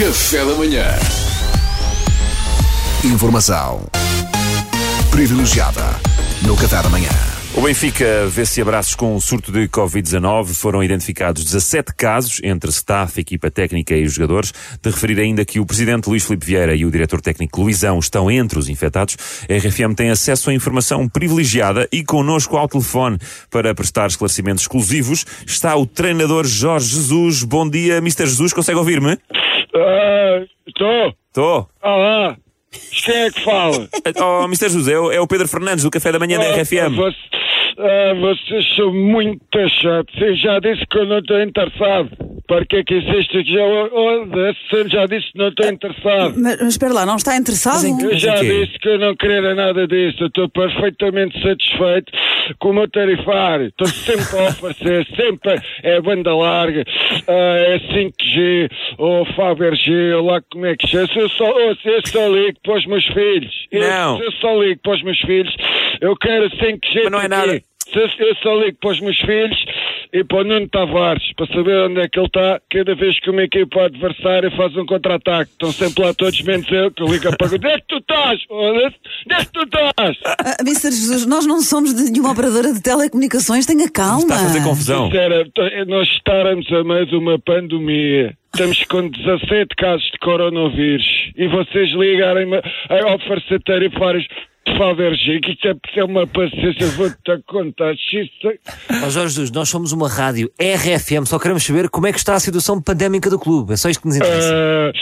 Café da manhã. Informação privilegiada no Café da Manhã. O Benfica vê-se abraços com um surto de Covid-19. Foram identificados 17 casos entre staff, equipa técnica e jogadores. De referir ainda que o presidente Luís Filipe Vieira e o diretor técnico Luizão estão entre os infectados. A RFM tem acesso a informação privilegiada e connosco ao telefone para prestar esclarecimentos exclusivos está o treinador Jorge Jesus. Bom dia, Mr. Jesus. Consegue ouvir-me? Estou. Estou. Olá. Quem é que fala? Oh, Mr. Jesus, é o, Pedro Fernandes do Café da Manhã da Ah, RFM. você- ah, vocês são muito chatos. Eu já disse que eu não estou interessado. Para que é que insiste? Já, oh, oh, já disse que não estou interessado. Mas, mas espera lá, não está interessado? Eu Mas já disse que eu não queria nada disso. Eu estou perfeitamente satisfeito com o meu tarifário. Estou sempre a oferecer, sempre é banda larga, ah, é 5G, ou Faberg, ou lá como é que chama. Eu só, ouça, eu só ligo para os meus filhos. Eu, Não. eu só ligo para os meus filhos. Eu quero 5G Mas não é nada. Se Eu eu só ligo para os meus filhos e para o Nuno Tavares, para saber onde é que ele está, cada vez que uma equipa adversária faz um contra-ataque. Estão sempre lá todos menos eu, que eu ligo a pergunta, onde é que tu estás? Onde é que tu estás? Ah, Mr. Jesus, nós não somos de nenhuma operadora de telecomunicações, tenha calma. Está a fazer confusão. Era, nós estarmos a meio de uma pandemia. Estamos com 17 casos de coronavírus e vocês ligarem-me a oferecer tarifários Fabergé, que isto é, isto é uma paciência, vou-te a contar. Ó Jorge Jesus, nós somos uma rádio RFM, só queremos saber como é que está a situação pandémica do clube. É só isto que nos interessa. Ah,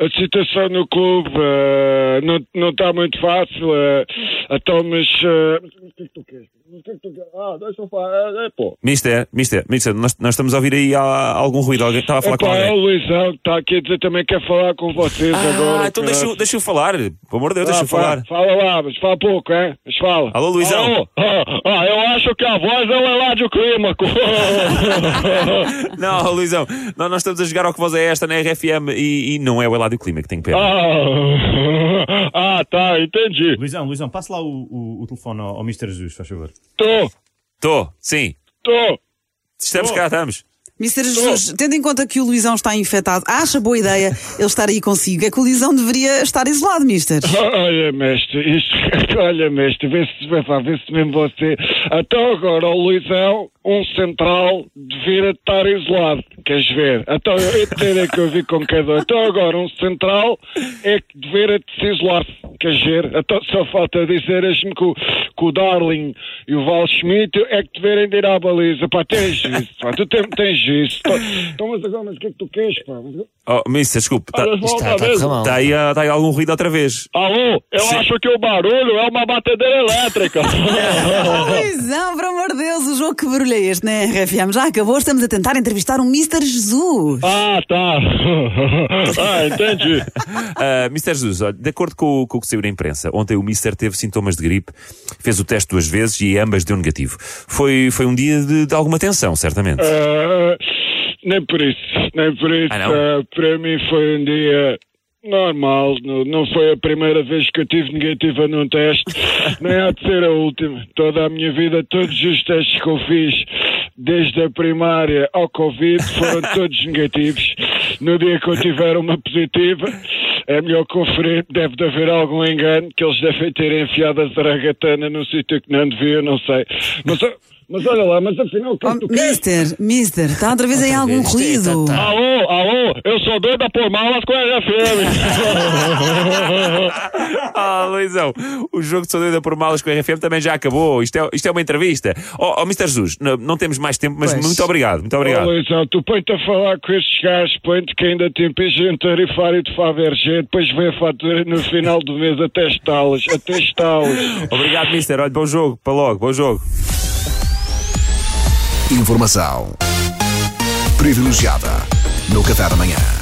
a situação no clube ah, não, não está muito fácil. ah, então, mas. ah, o que é que tu queres? O que é que tu queres? Ah, deixa eu falar. É, pô. Mister, Mister, Mister, nós, nós estamos a ouvir aí ah, algum ruído. Alguém estava a falar com Epá, é o alguém. Luizão que está aqui a dizer também quer falar com vocês agora. Ah, então deixa, eu- deixa eu falar. Pelo amor de Deus, deixa eu Ah, fala, falar. Fala lá, mas fala pouco, hein? Mas fala. Alô, Luizão. Alô? Ah, ah, eu acho que a voz é o Eládio Clímaco. Não, Luizão, nós, nós estamos a jogar ao que voz é esta na RFM e, e não é o Eladio Clima que tem pena. ah, ah, tá, entendi. Luizão, Luizão, passe lá o, o, o telefone ao, ao Mr. Jesus, faz favor. Tô, Tô, sim. tô. Estamos cá, estamos. Mr. Jesus, tendo em conta que o Luizão está infectado, acha boa ideia ele estar aí consigo? É que o Luizão deveria estar isolado, Mister. Olha, mestre, isto, olha, mestre, vê se, vê, vê se mesmo você. Até agora, o Luizão, um central, devia estar isolado. Queres ver? Então, eu terei que ouvir com cada. Até agora, um central é que deveria de se isolar. Queres ver? Então, só falta dizeres-me que, o- que o Darling e o Val Schmidt é que deverem de ir à baliza. Pá, tens isso, pá, tu tem- tens isso. Então, mas agora, mas o que é que tu queres, pá? Oh, Mister, desculpe. Está está, está mal. tá aí, ah, tá aí algum ruído outra vez. Alô, eu Sim. acho que o barulho é uma batedeira elétrica. Luizão, o jogo que barulho é este na RFM? Já acabou, estamos a tentar entrevistar um Mr. Jesus. ah, tá. ah, entendi. Ah, Mister Jesus, olha, de acordo com, o- com o que saiu na imprensa, ontem o Mister teve sintomas de gripe, fez o teste duas vezes e ambas deu negativo. Foi, foi um dia de, de alguma tensão, certamente. Ah, nem por isso, nem por isso. Ah, não? Ah, para mim foi um dia normal. Não, não foi a primeira vez que eu tive negativa num teste, nem há de ser a última. Toda a minha vida, todos os testes que eu fiz, desde a primária ao Covid, foram todos negativos. No dia que eu tiver uma positiva, é melhor conferir, deve de haver algum engano, que eles devem ter enfiado a zaragatana num sítio que não devia, não sei. Mas, mas olha lá, mas afinal, o que Oh, que tu queres? mister, Mister, está outra vez aí Outra algum é, ruído? tá, tá. Alô, alô, eu sou doida por malas com a RFM. Ah, Luizão, o jogo de Doida por Malas com a RFM também já acabou. Isto é, isto é uma entrevista. Oh, oh Mister Jesus, não, não temos mais tempo, mas Pois. muito obrigado, muito obrigado. Ô, Luizão, tu põe-te a falar com estes gajos, põe-te que ainda te impingem um tarifário de Fabergé, depois vem a fatura no final do mês a testá-los, a testá-los. Obrigado, Mister. Olha, bom jogo. Para logo, bom jogo. Informação privilegiada no Café da Manhã.